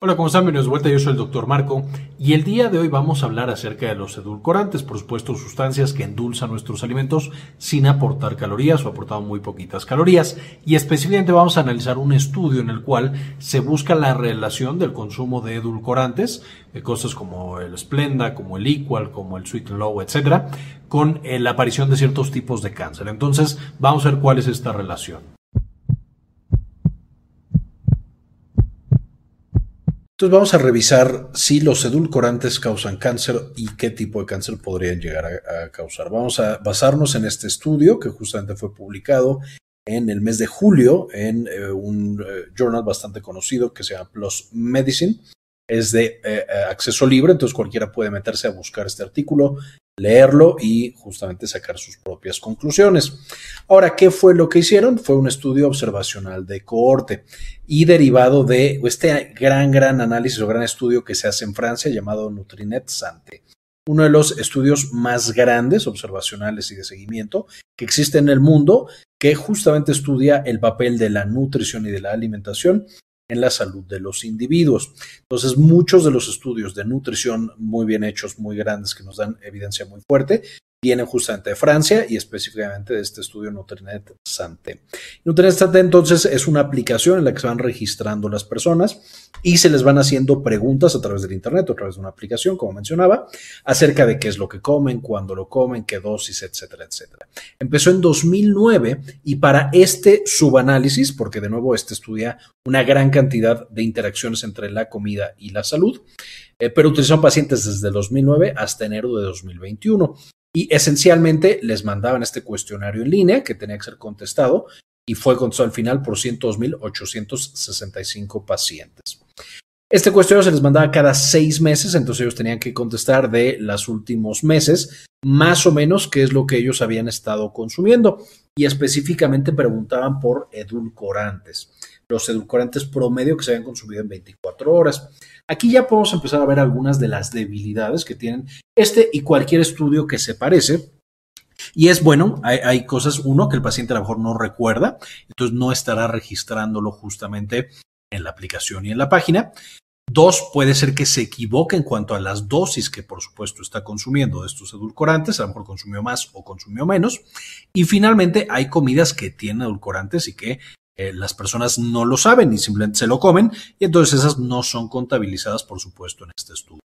Hola, ¿cómo están? Bienvenidos de vuelta, yo soy el doctor Marco y el día de hoy vamos a hablar acerca de los edulcorantes, por supuesto sustancias que endulzan nuestros alimentos sin aportar calorías o aportando muy poquitas calorías y específicamente vamos a analizar un estudio en el cual se busca la relación del consumo de edulcorantes, de cosas como el Splenda, como el Equal, como el Sweet Low, etcétera, con eh, la aparición de ciertos tipos de cáncer. Entonces, vamos a ver cuál es esta relación. Entonces vamos a revisar si los edulcorantes causan cáncer y qué tipo de cáncer podrían llegar a, causar. Vamos a basarnos en este estudio que justamente fue publicado en el mes de julio en eh, un eh, journal bastante conocido que se llama Plus Medicine. Es de eh, acceso libre, entonces cualquiera puede meterse a buscar este artículo leerlo y justamente sacar sus propias conclusiones. Ahora, ¿qué fue lo que hicieron? Fue un estudio observacional de cohorte y derivado de este gran, gran análisis o gran estudio que se hace en Francia llamado Nutrinet Sante. Uno de los estudios más grandes, observacionales y de seguimiento que existe en el mundo, que justamente estudia el papel de la nutrición y de la alimentación en la salud de los individuos. Entonces, muchos de los estudios de nutrición muy bien hechos, muy grandes, que nos dan evidencia muy fuerte, vienen justamente de Francia y específicamente de este estudio Nutrinet Santé. Nutrinet Santé entonces es una aplicación en la que se van registrando las personas y se les van haciendo preguntas a través del Internet a través de una aplicación, como mencionaba, acerca de qué es lo que comen, cuándo lo comen, qué dosis, etcétera, etcétera. Empezó en 2009 y para este subanálisis, porque de nuevo este estudia una gran cantidad de interacciones entre la comida y la salud, eh, pero utilizaron pacientes desde 2009 hasta enero de 2021 y esencialmente les mandaban este cuestionario en línea que tenía que ser contestado y fue contestado al final por 102.865 pacientes. Este cuestionario se les mandaba cada seis meses, entonces ellos tenían que contestar de los últimos meses, más o menos qué es lo que ellos habían estado consumiendo. Y específicamente preguntaban por edulcorantes, los edulcorantes promedio que se habían consumido en 24 horas. Aquí ya podemos empezar a ver algunas de las debilidades que tienen este y cualquier estudio que se parece. Y es bueno, hay, cosas, uno, que el paciente a lo mejor no recuerda, entonces no estará registrándolo justamente en la aplicación y en la página. Dos, puede ser que se equivoque en cuanto a las dosis que por supuesto está consumiendo de estos edulcorantes, a lo mejor consumió más o consumió menos. Y finalmente hay comidas que tienen edulcorantes y que eh, las personas no lo saben y simplemente se lo comen y entonces esas no son contabilizadas, por supuesto, en este estudio.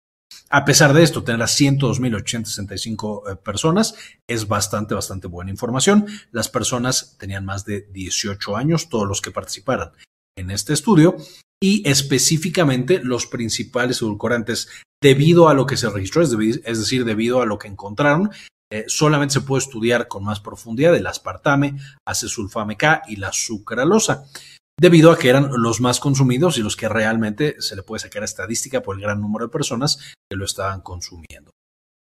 A pesar de esto, tener a 102.865 eh, personas es bastante, bastante buena información. Las personas tenían más de 18 años, todos los que participaran en este estudio, y específicamente los principales edulcorantes, debido a lo que se registró, es, decir, debido a lo que encontraron, eh, solamente se puede estudiar con más profundidad el aspartame, acesulfame K y la sucralosa, debido a que eran los más consumidos y los que realmente se le puede sacar estadística por el gran número de personas que lo estaban consumiendo.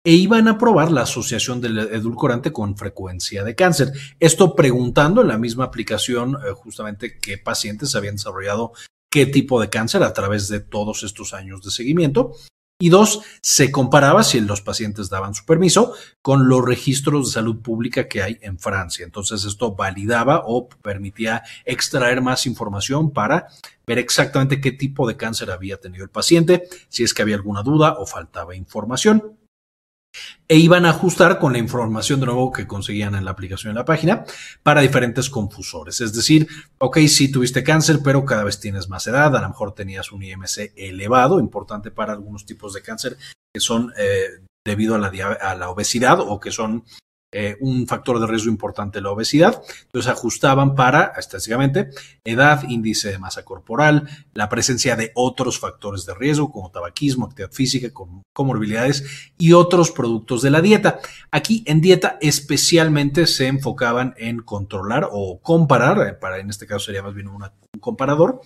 E iban a probar la asociación del edulcorante con frecuencia de cáncer. Esto preguntando en la misma aplicación eh, justamente qué pacientes habían desarrollado qué tipo de cáncer a través de todos estos años de seguimiento y dos, se comparaba, si los pacientes daban su permiso, con los registros de salud pública que hay en Francia. Entonces esto validaba o permitía extraer más información para ver exactamente qué tipo de cáncer había tenido el paciente, si es que había alguna duda o faltaba información e iban a ajustar con la información de nuevo que conseguían en la aplicación en la página para diferentes confusores. Es decir, ok, sí tuviste cáncer, pero cada vez tienes más edad, a lo mejor tenías un IMC elevado, importante para algunos tipos de cáncer que son eh, debido a la, a la obesidad o que son eh, un factor de riesgo importante la obesidad. Entonces ajustaban para, estadísticamente, edad, índice de masa corporal, la presencia de otros factores de riesgo como tabaquismo, actividad física, comorbilidades y otros productos de la dieta. Aquí en dieta especialmente se enfocaban en controlar o comparar, eh, para en este caso sería más bien un comparador,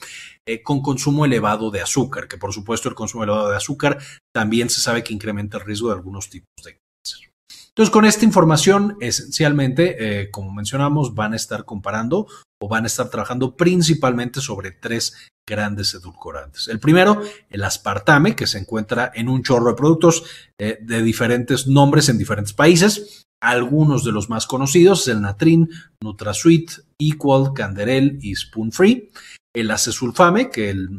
eh, con consumo elevado de azúcar, que por supuesto el consumo elevado de azúcar también se sabe que incrementa el riesgo de algunos tipos de entonces, con esta información, esencialmente, eh, como mencionamos, van a estar comparando o van a estar trabajando principalmente sobre tres grandes edulcorantes. El primero, el aspartame, que se encuentra en un chorro de productos eh, de diferentes nombres en diferentes países. Algunos de los más conocidos, el Natrin, NutraSweet, Equal, Canderel y Spoon Free. el acesulfame, que el,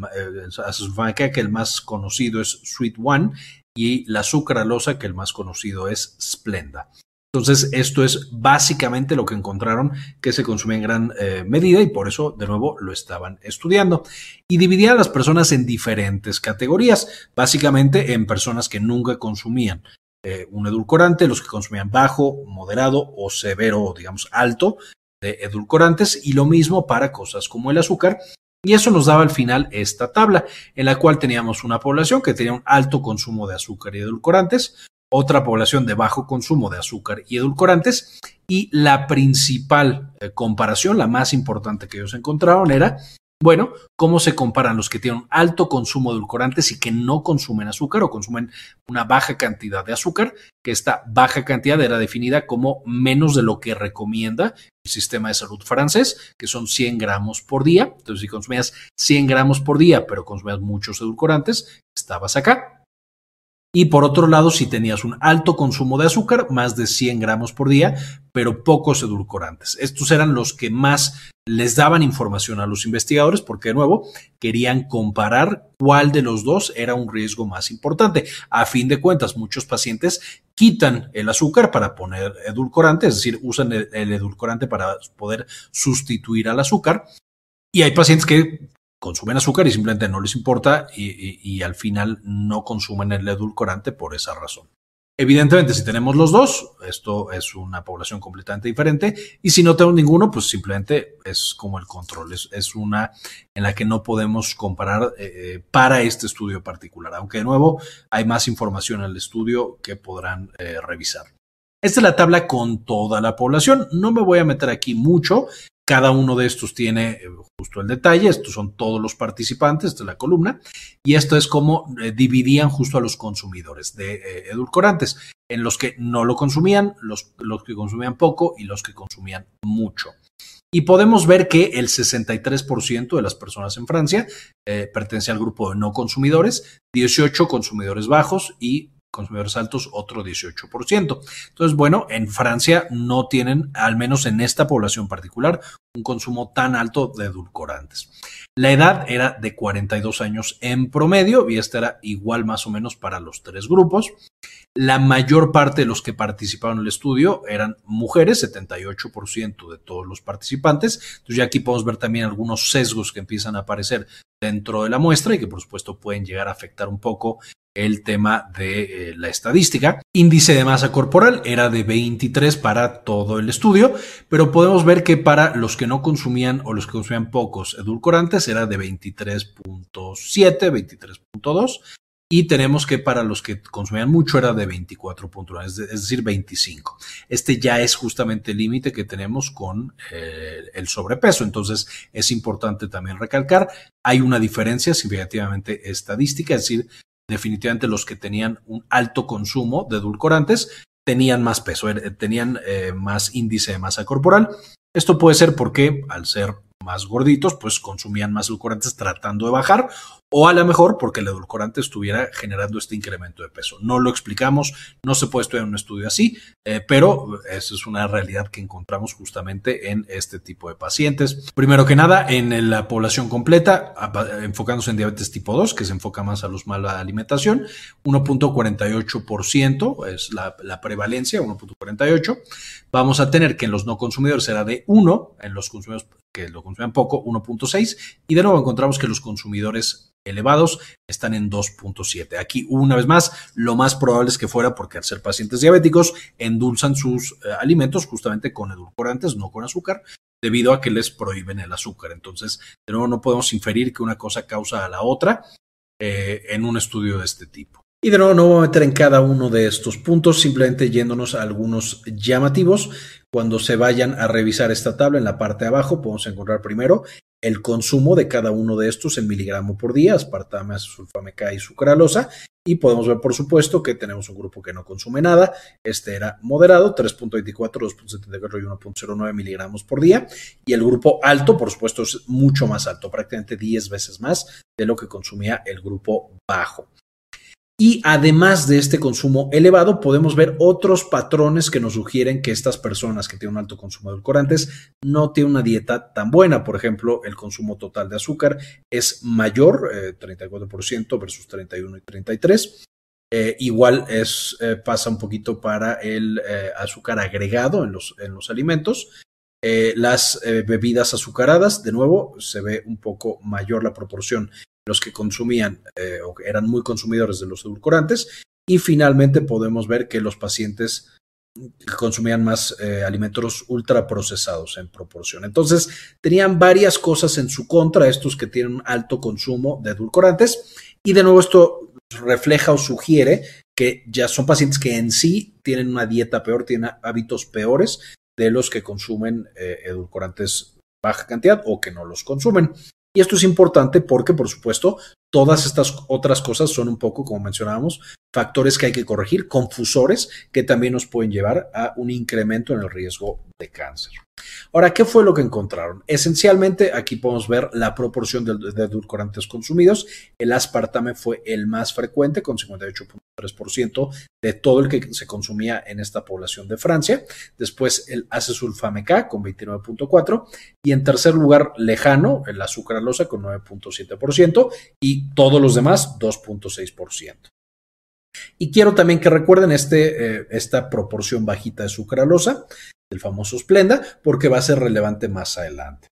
acesulfame que el más conocido es Sweet One, y la sucralosa, que el más conocido es Splenda. Entonces, esto es básicamente lo que encontraron que se consumía en gran eh, medida y por eso, de nuevo, lo estaban estudiando. Y dividían a las personas en diferentes categorías, básicamente en personas que nunca consumían eh, un edulcorante, los que consumían bajo, moderado o severo, digamos, alto de edulcorantes, y lo mismo para cosas como el azúcar. Y eso nos daba al final esta tabla, en la cual teníamos una población que tenía un alto consumo de azúcar y edulcorantes, otra población de bajo consumo de azúcar y edulcorantes, y la principal eh, comparación, la más importante que ellos encontraron, era, bueno, cómo se comparan los que tienen alto consumo de edulcorantes y que no consumen azúcar o consumen una baja cantidad de azúcar, que esta baja cantidad era definida como menos de lo que recomienda el sistema de salud francés, que son 100 gramos por día. Entonces, si consumías 100 gramos por día, pero consumías muchos edulcorantes, estabas acá. Y por otro lado, si tenías un alto consumo de azúcar, más de 100 gramos por día, pero pocos edulcorantes. Estos eran los que más les daban información a los investigadores porque, de nuevo, querían comparar cuál de los dos era un riesgo más importante. A fin de cuentas, muchos pacientes quitan el azúcar para poner edulcorante, es decir, usan el, edulcorante para poder sustituir al azúcar. Y hay pacientes que consumen azúcar y simplemente no les importa y, al final no consumen el edulcorante por esa razón. Evidentemente, si tenemos los dos, esto es una población completamente diferente. Y si no tenemos ninguno, pues simplemente es como el control. Es, una en la que no podemos comparar eh, para este estudio particular. Aunque de nuevo hay más información en el estudio que podrán eh, revisar. Esta es la tabla con toda la población. No me voy a meter aquí mucho. Cada uno de estos tiene eh, justo el detalle. Estos son todos los participantes de la columna. Y esto es como eh, dividían justo a los consumidores de eh, edulcorantes, en los que no lo consumían, los, los que consumían poco y los que consumían mucho. Y podemos ver que el 63% de las personas en Francia pertenece al grupo de no consumidores, 18 consumidores bajos y consumidores altos otro 18%. Entonces, bueno, en Francia no tienen, al menos en esta población particular, un consumo tan alto de edulcorantes. La edad era de 42 años en promedio y esta era igual más o menos para los tres grupos. La mayor parte de los que participaron en el estudio eran mujeres, 78% de todos los participantes. Entonces ya aquí podemos ver también algunos sesgos que empiezan a aparecer dentro de la muestra y que por supuesto pueden llegar a afectar un poco el tema de eh, la estadística. Índice de masa corporal era de 23 para todo el estudio, pero podemos ver que para los que no consumían o los que consumían pocos edulcorantes era de 23.7, 23.2 y tenemos que para los que consumían mucho era de 24.1, es, decir, 25. Este ya es justamente el límite que tenemos con eh, el sobrepeso, entonces es importante también recalcar, hay una diferencia significativamente estadística, es decir, definitivamente los que tenían un alto consumo de edulcorantes tenían más peso, er, tenían eh, más índice de masa corporal. Esto puede ser porque al ser más gorditos, pues consumían más edulcorantes tratando de bajar o a lo mejor porque el edulcorante estuviera generando este incremento de peso. No lo explicamos, no se puede estudiar un estudio así, eh, pero esa es una realidad que encontramos justamente en este tipo de pacientes. Primero que nada, en la población completa, enfocándose en diabetes tipo 2, que se enfoca más a los mala alimentación, 1.48% es la, la prevalencia, 1.48. Vamos a tener que en los no consumidores será de 1, en los consumidores que lo consumían poco, 1.6, y de nuevo encontramos que los consumidores elevados están en 2.7. Aquí, una vez más, lo más probable es que fuera porque al ser pacientes diabéticos endulzan sus eh, alimentos justamente con edulcorantes, no con azúcar, debido a que les prohíben el azúcar. Entonces, de nuevo, no podemos inferir que una cosa causa a la otra eh, en un estudio de este tipo. Y de nuevo no voy a meter en cada uno de estos puntos, simplemente yéndonos a algunos llamativos. Cuando se vayan a revisar esta tabla en la parte de abajo, podemos encontrar primero el consumo de cada uno de estos en miligramo por día, aspartame, sulfame K y sucralosa. Y podemos ver, por supuesto, que tenemos un grupo que no consume nada. Este era moderado, 3.24, 2.74 y 1.09 miligramos por día. Y el grupo alto, por supuesto, es mucho más alto, prácticamente 10 veces más de lo que consumía el grupo bajo. Y además de este consumo elevado, podemos ver otros patrones que nos sugieren que estas personas que tienen un alto consumo de edulcorantes no tienen una dieta tan buena. Por ejemplo, el consumo total de azúcar es mayor, 34% eh, versus 31 y 33. Eh, igual es, eh, pasa un poquito para el azúcar agregado en los, en los alimentos. las bebidas azucaradas, de nuevo, se ve un poco mayor la proporción los que consumían eh, o eran muy consumidores de los edulcorantes. Y finalmente podemos ver que los pacientes consumían más eh, alimentos ultraprocesados en proporción. Entonces, tenían varias cosas en su contra, estos que tienen un alto consumo de edulcorantes. Y de nuevo, esto refleja o sugiere que ya son pacientes que en sí tienen una dieta peor, tienen hábitos peores de los que consumen eh, edulcorantes baja cantidad o que no los consumen. Y esto es importante porque, por supuesto, todas estas otras cosas son un poco, como mencionábamos, factores que hay que corregir, confusores que también nos pueden llevar a un incremento en el riesgo de cáncer. Ahora, ¿qué fue lo que encontraron? Esencialmente, aquí podemos ver la proporción de, edulcorantes consumidos. El aspartame fue el más frecuente, con 58.3% de todo el que se consumía en esta población de Francia. Después, el acesulfame K, con 29.4%. Y en tercer lugar, lejano, el azúcar con 9.7%. Y todos los demás, 2.6%. Y quiero también que recuerden este, eh, esta proporción bajita de sucralosa, el famoso Splenda, porque va a ser relevante más adelante.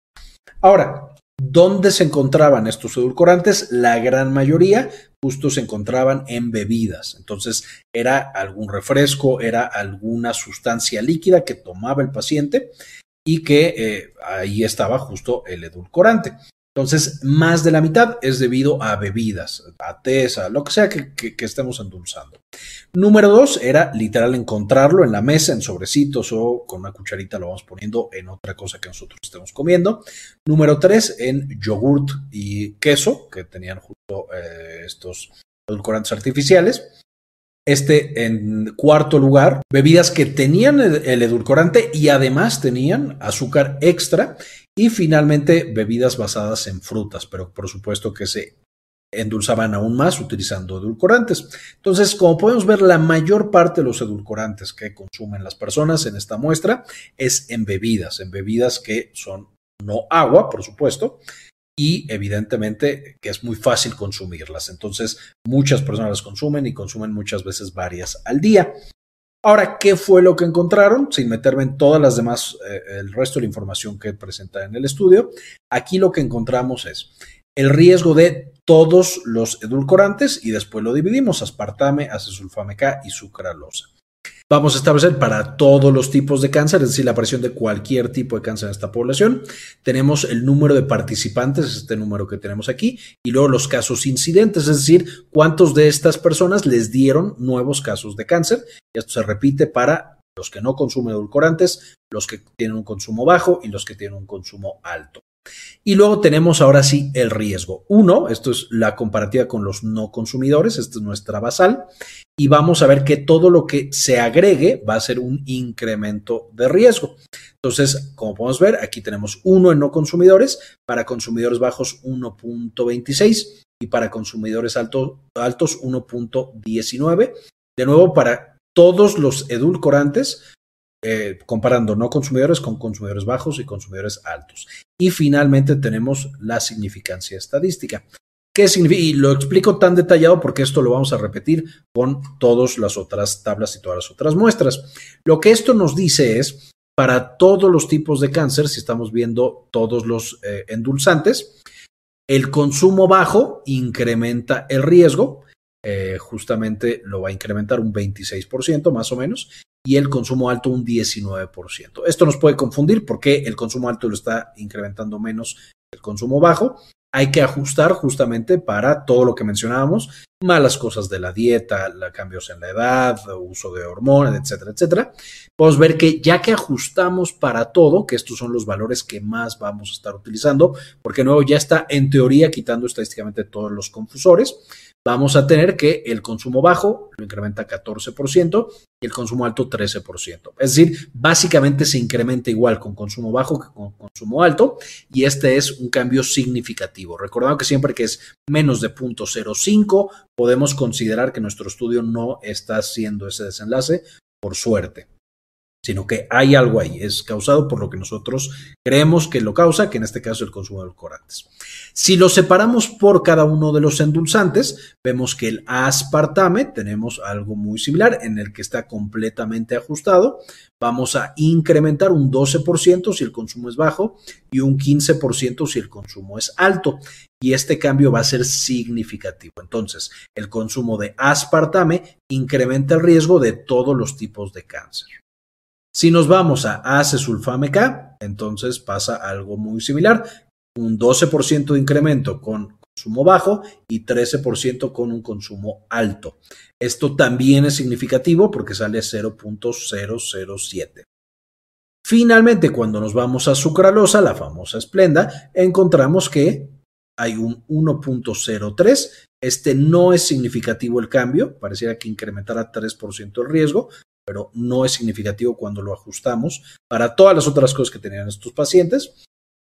Ahora, ¿dónde se encontraban estos edulcorantes? La gran mayoría justo se encontraban en bebidas. Entonces, era algún refresco, era alguna sustancia líquida que tomaba el paciente y que eh, ahí estaba justo el edulcorante. Entonces, más de la mitad es debido a bebidas, a tés, a lo que sea que, estemos endulzando. Número dos era literal encontrarlo en la mesa, en sobrecitos o con una cucharita lo vamos poniendo en otra cosa que nosotros estemos comiendo. Número tres, en yogurt y queso, que tenían justo eh, estos edulcorantes artificiales. Este, en cuarto lugar, bebidas que tenían el, edulcorante y además tenían azúcar extra. Y finalmente, bebidas basadas en frutas, pero por supuesto que se endulzaban aún más utilizando edulcorantes. Entonces, como podemos ver, la mayor parte de los edulcorantes que consumen las personas en esta muestra es en bebidas, en bebidas que son no agua, por supuesto, y evidentemente que es muy fácil consumirlas. Entonces, muchas personas las consumen y consumen muchas veces varias al día. Ahora, ¿qué fue lo que encontraron? Sin meterme en todas las demás, eh, el resto de la información que presenta en el estudio, aquí lo que encontramos es el riesgo de todos los edulcorantes y después lo dividimos, aspartame, acesulfame K y sucralosa. Vamos a establecer para todos los tipos de cáncer, es decir, la aparición de cualquier tipo de cáncer en esta población. Tenemos el número de participantes, este número que tenemos aquí, y luego los casos incidentes, es decir, cuántos de estas personas les dieron nuevos casos de cáncer. Esto se repite para los que no consumen edulcorantes, los que tienen un consumo bajo y los que tienen un consumo alto. Y luego tenemos ahora sí el riesgo. Uno, esto es la comparativa con los no consumidores, esta es nuestra basal, y vamos a ver que todo lo que se agregue va a ser un incremento de riesgo. Entonces, como podemos ver, aquí tenemos uno en no consumidores, para consumidores bajos 1.26 y para consumidores altos 1.19. De nuevo, para todos los edulcorantes, eh, comparando no consumidores con consumidores bajos y consumidores altos. Y finalmente tenemos la significancia estadística. ¿Qué significa? Y lo explico tan detallado porque esto lo vamos a repetir con todas las otras tablas y todas las otras muestras. Lo que esto nos dice es, para todos los tipos de cáncer, si estamos viendo todos los eh, endulzantes, el consumo bajo incrementa el riesgo, eh, justamente lo va a incrementar un 26% más o menos, y el consumo alto un 19%. Esto nos puede confundir porque el consumo alto lo está incrementando menos el consumo bajo. Hay que ajustar justamente para todo lo que mencionábamos, malas cosas de la dieta, cambios en la edad, uso de hormonas, etcétera, etcétera. Podemos ver que ya que ajustamos para todo, que estos son los valores que más vamos a estar utilizando, porque nuevo ya está en teoría quitando estadísticamente todos los confusores, vamos a tener que el consumo bajo lo incrementa 14% y el consumo alto 13%. Es decir, básicamente se incrementa igual con consumo bajo que con consumo alto y este es un cambio significativo. Recordando que siempre que es menos de 0.05 podemos considerar que nuestro estudio no está haciendo ese desenlace por suerte sino que hay algo ahí, es causado por lo que nosotros creemos que lo causa, que en este caso es el consumo de edulcorantes. Si lo separamos por cada uno de los endulzantes, vemos que el aspartame tenemos algo muy similar en el que está completamente ajustado. Vamos a incrementar un 12% si el consumo es bajo y un 15% si el consumo es alto. Y este cambio va a ser significativo. Entonces, el consumo de aspartame incrementa el riesgo de todos los tipos de cáncer. Si nos vamos a acesulfame K, entonces pasa algo muy similar, un 12% de incremento con consumo bajo y 13% con un consumo alto. Esto también es significativo porque sale 0.007. Finalmente, cuando nos vamos a sucralosa, la famosa esplenda, encontramos que hay un 1.03. Este no es significativo el cambio, pareciera que incrementará 3% el riesgo, pero no es significativo cuando lo ajustamos para todas las otras cosas que tenían estos pacientes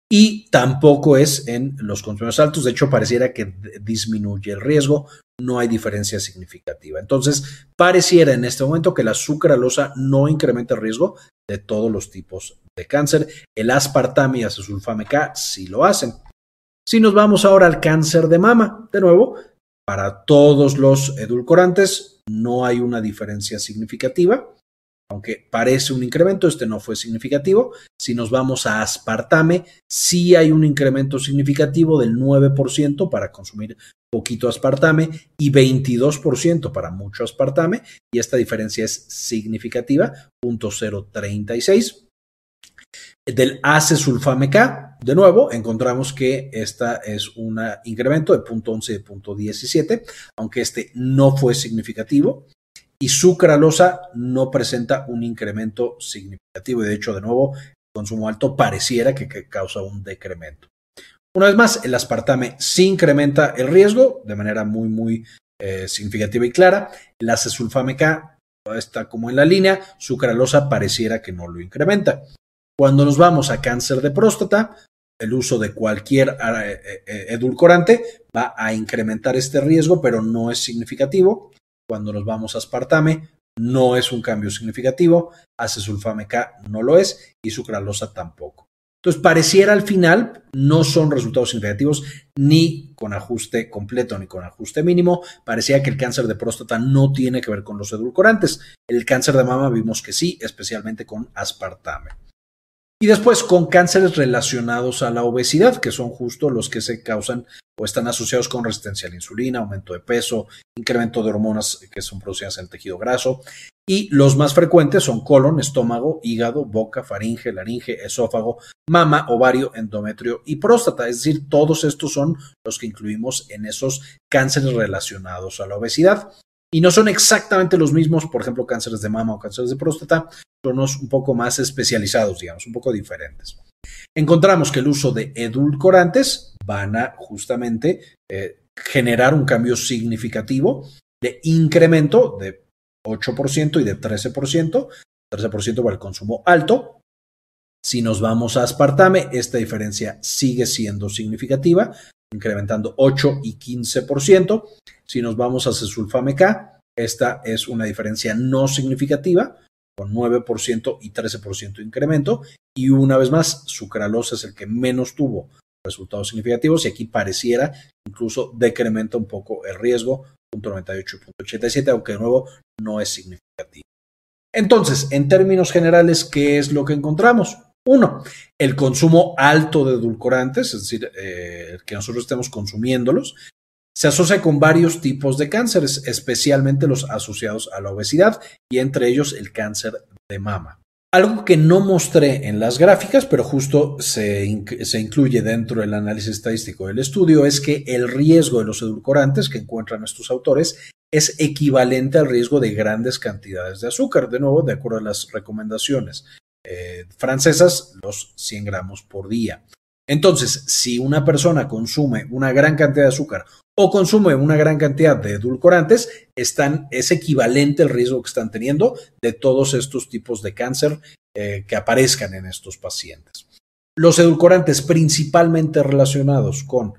y tampoco es en los consumos altos, de hecho pareciera que disminuye el riesgo, no hay diferencia significativa. Entonces, pareciera en este momento que la sucralosa no incrementa el riesgo de todos los tipos de cáncer. El aspartame y acesulfame K sí lo hacen. Si nos vamos ahora al cáncer de mama, de nuevo, para todos los edulcorantes no hay una diferencia significativa, aunque parece un incremento, este no fue significativo. Si nos vamos a aspartame, sí hay un incremento significativo del 9% para consumir poquito aspartame y 22% para mucho aspartame, y esta diferencia es significativa, 0.036 del acesulfame K, de nuevo, encontramos que esta es un incremento de 0.11 y de 0.17, aunque este no fue significativo. Y sucralosa no presenta un incremento significativo. Y de hecho, de nuevo, el consumo alto pareciera que, causa un decremento. Una vez más, el aspartame sí incrementa el riesgo de manera muy, muy eh, significativa y clara. El acesulfame K está como en la línea, sucralosa pareciera que no lo incrementa. Cuando nos vamos a cáncer de próstata, el uso de cualquier eh, eh, eh, edulcorante va a incrementar este riesgo, pero no es significativo. Cuando nos vamos a aspartame, no es un cambio significativo. Acesulfame K no lo es y sucralosa tampoco. Entonces, pareciera al final no son resultados significativos ni con ajuste completo ni con ajuste mínimo. Parecía que el cáncer de próstata no tiene que ver con los edulcorantes. El cáncer de mama vimos que sí, especialmente con aspartame. Y después con cánceres relacionados a la obesidad, que son justo los que se causan o están asociados con resistencia a la insulina, aumento de peso, incremento de hormonas que son producidas en el tejido graso. Y los más frecuentes son colon, estómago, hígado, boca, faringe, laringe, esófago, mama, ovario, endometrio y próstata. Es decir, todos estos son los que incluimos en esos cánceres relacionados a la obesidad. Y no son exactamente los mismos, por ejemplo, cánceres de mama o cánceres de próstata, son un poco más especializados, digamos, un poco diferentes. Encontramos que el uso de edulcorantes van a justamente eh, generar un cambio significativo de incremento de 8% y de 13%, 13% para el consumo alto. Si nos vamos a aspartame, esta diferencia sigue siendo significativa, incrementando 8 y 15%. Si nos vamos a cesulfame K, esta es una diferencia no significativa, con 9% y 13% de incremento. Y una vez más, sucralosa es el que menos tuvo resultados significativos y aquí pareciera incluso decrementa un poco el riesgo, 0.98 aunque de nuevo no es significativo. Entonces, en términos generales, ¿qué es lo que encontramos? Uno, el consumo alto de edulcorantes, es decir, eh, que nosotros estemos consumiéndolos, se asocia con varios tipos de cánceres, especialmente los asociados a la obesidad y entre ellos el cáncer de mama. Algo que no mostré en las gráficas, pero justo se, se, incluye dentro del análisis estadístico del estudio, es que el riesgo de los edulcorantes que encuentran estos autores es equivalente al riesgo de grandes cantidades de azúcar, de nuevo, de acuerdo a las recomendaciones eh, francesas, los 100 gramos por día. Entonces, si una persona consume una gran cantidad de azúcar o consume una gran cantidad de edulcorantes, es equivalente el riesgo que están teniendo de todos estos tipos de cáncer eh, que aparezcan en estos pacientes. Los edulcorantes principalmente relacionados con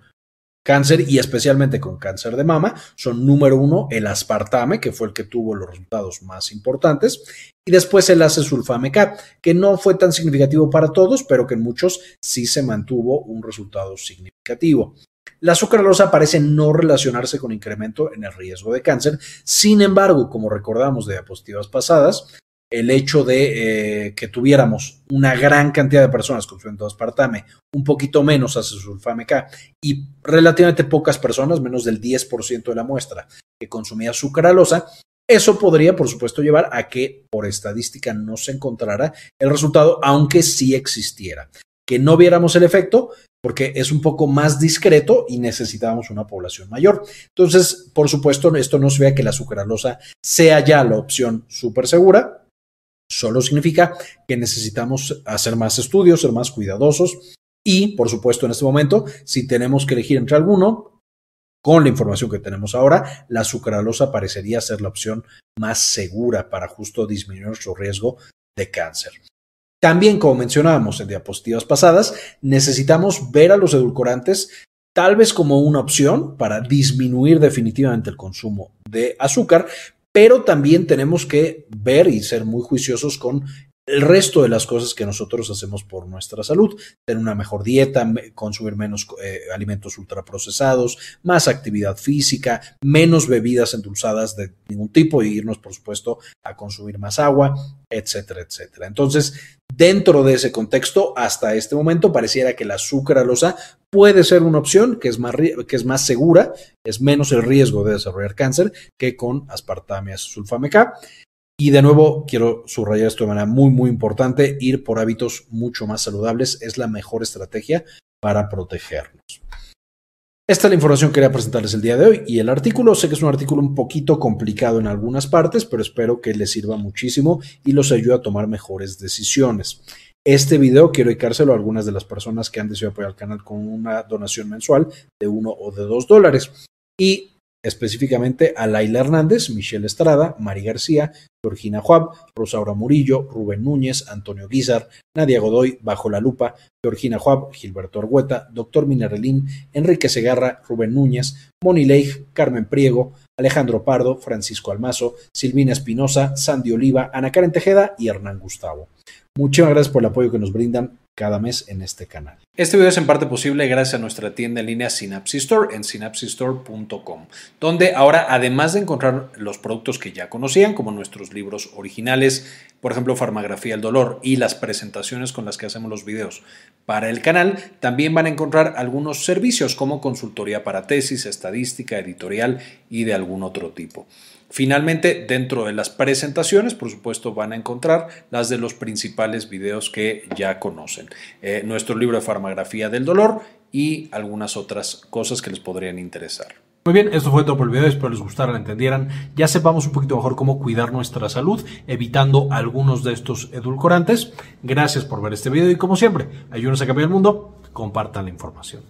cáncer y especialmente con cáncer de mama son número uno el aspartame, que fue el que tuvo los resultados más importantes, y después el acesulfame que no fue tan significativo para todos, pero que en muchos sí se mantuvo un resultado significativo. La sucralosa parece no relacionarse con incremento en el riesgo de cáncer. Sin embargo, como recordamos de diapositivas pasadas, el hecho de eh, que tuviéramos una gran cantidad de personas consumiendo aspartame, un poquito menos acesulfame K y relativamente pocas personas, menos del 10% de la muestra, que consumía sucralosa, eso podría, por supuesto, llevar a que por estadística no se encontrara el resultado, aunque sí existiera. Que no viéramos el efecto, porque es un poco más discreto y necesitábamos una población mayor. Entonces, por supuesto, esto no se vea que la sucralosa sea ya la opción súper segura, Solo significa que necesitamos hacer más estudios, ser más cuidadosos y, por supuesto, en este momento, si tenemos que elegir entre alguno, con la información que tenemos ahora, la sucralosa parecería ser la opción más segura para justo disminuir nuestro riesgo de cáncer. También, como mencionábamos en diapositivas pasadas, necesitamos ver a los edulcorantes tal vez como una opción para disminuir definitivamente el consumo de azúcar, pero también tenemos que ver y ser muy juiciosos con el resto de las cosas que nosotros hacemos por nuestra salud, tener una mejor dieta, consumir menos eh, alimentos ultraprocesados, más actividad física, menos bebidas endulzadas de ningún tipo y irnos, por supuesto, a consumir más agua, etcétera, etcétera. Entonces, dentro de ese contexto, hasta este momento pareciera que la sucralosa puede ser una opción que es más, que es más segura, es menos el riesgo de desarrollar cáncer que con aspartame sulfame K. Y de nuevo, quiero subrayar esto de manera muy, muy importante, ir por hábitos mucho más saludables es la mejor estrategia para protegernos. Esta es la información que quería presentarles el día de hoy y el artículo, sé que es un artículo un poquito complicado en algunas partes, pero espero que les sirva muchísimo y los ayude a tomar mejores decisiones. Este video quiero dedicárselo a algunas de las personas que han decidido apoyar al canal con una donación mensual de uno o de dos dólares. Y específicamente a Laila Hernández, Michelle Estrada, Mari García, Georgina Juab, Rosaura Murillo, Rubén Núñez, Antonio Guizar, Nadia Godoy, Bajo la Lupa, Georgina Juab, Gilberto Argueta, Doctor Minerelín, Enrique Segarra, Rubén Núñez, Moni Leigh, Carmen Priego, Alejandro Pardo, Francisco Almazo, Silvina Espinosa, Sandy Oliva, Ana Karen Tejeda y Hernán Gustavo. Muchísimas gracias por el apoyo que nos brindan cada mes en este canal. Este video es en parte posible gracias a nuestra tienda en línea Synapsis Store en synapsistore.com, donde ahora además de encontrar los productos que ya conocían, como nuestros libros originales, por ejemplo, Farmagrafía del Dolor y las presentaciones con las que hacemos los videos para el canal, también van a encontrar algunos servicios como consultoría para tesis, estadística, editorial y de algún otro tipo. Finalmente, dentro de las presentaciones, por supuesto, van a encontrar las de los principales videos que ya conocen. Eh, nuestro libro de farmagrafía del dolor y algunas otras cosas que les podrían interesar. Muy bien, esto fue todo por el video, espero les gustara, lo entendieran. Ya sepamos un poquito mejor cómo cuidar nuestra salud, evitando algunos de estos edulcorantes. Gracias por ver este video y como siempre, ayúdenos a cambiar el mundo, compartan la información.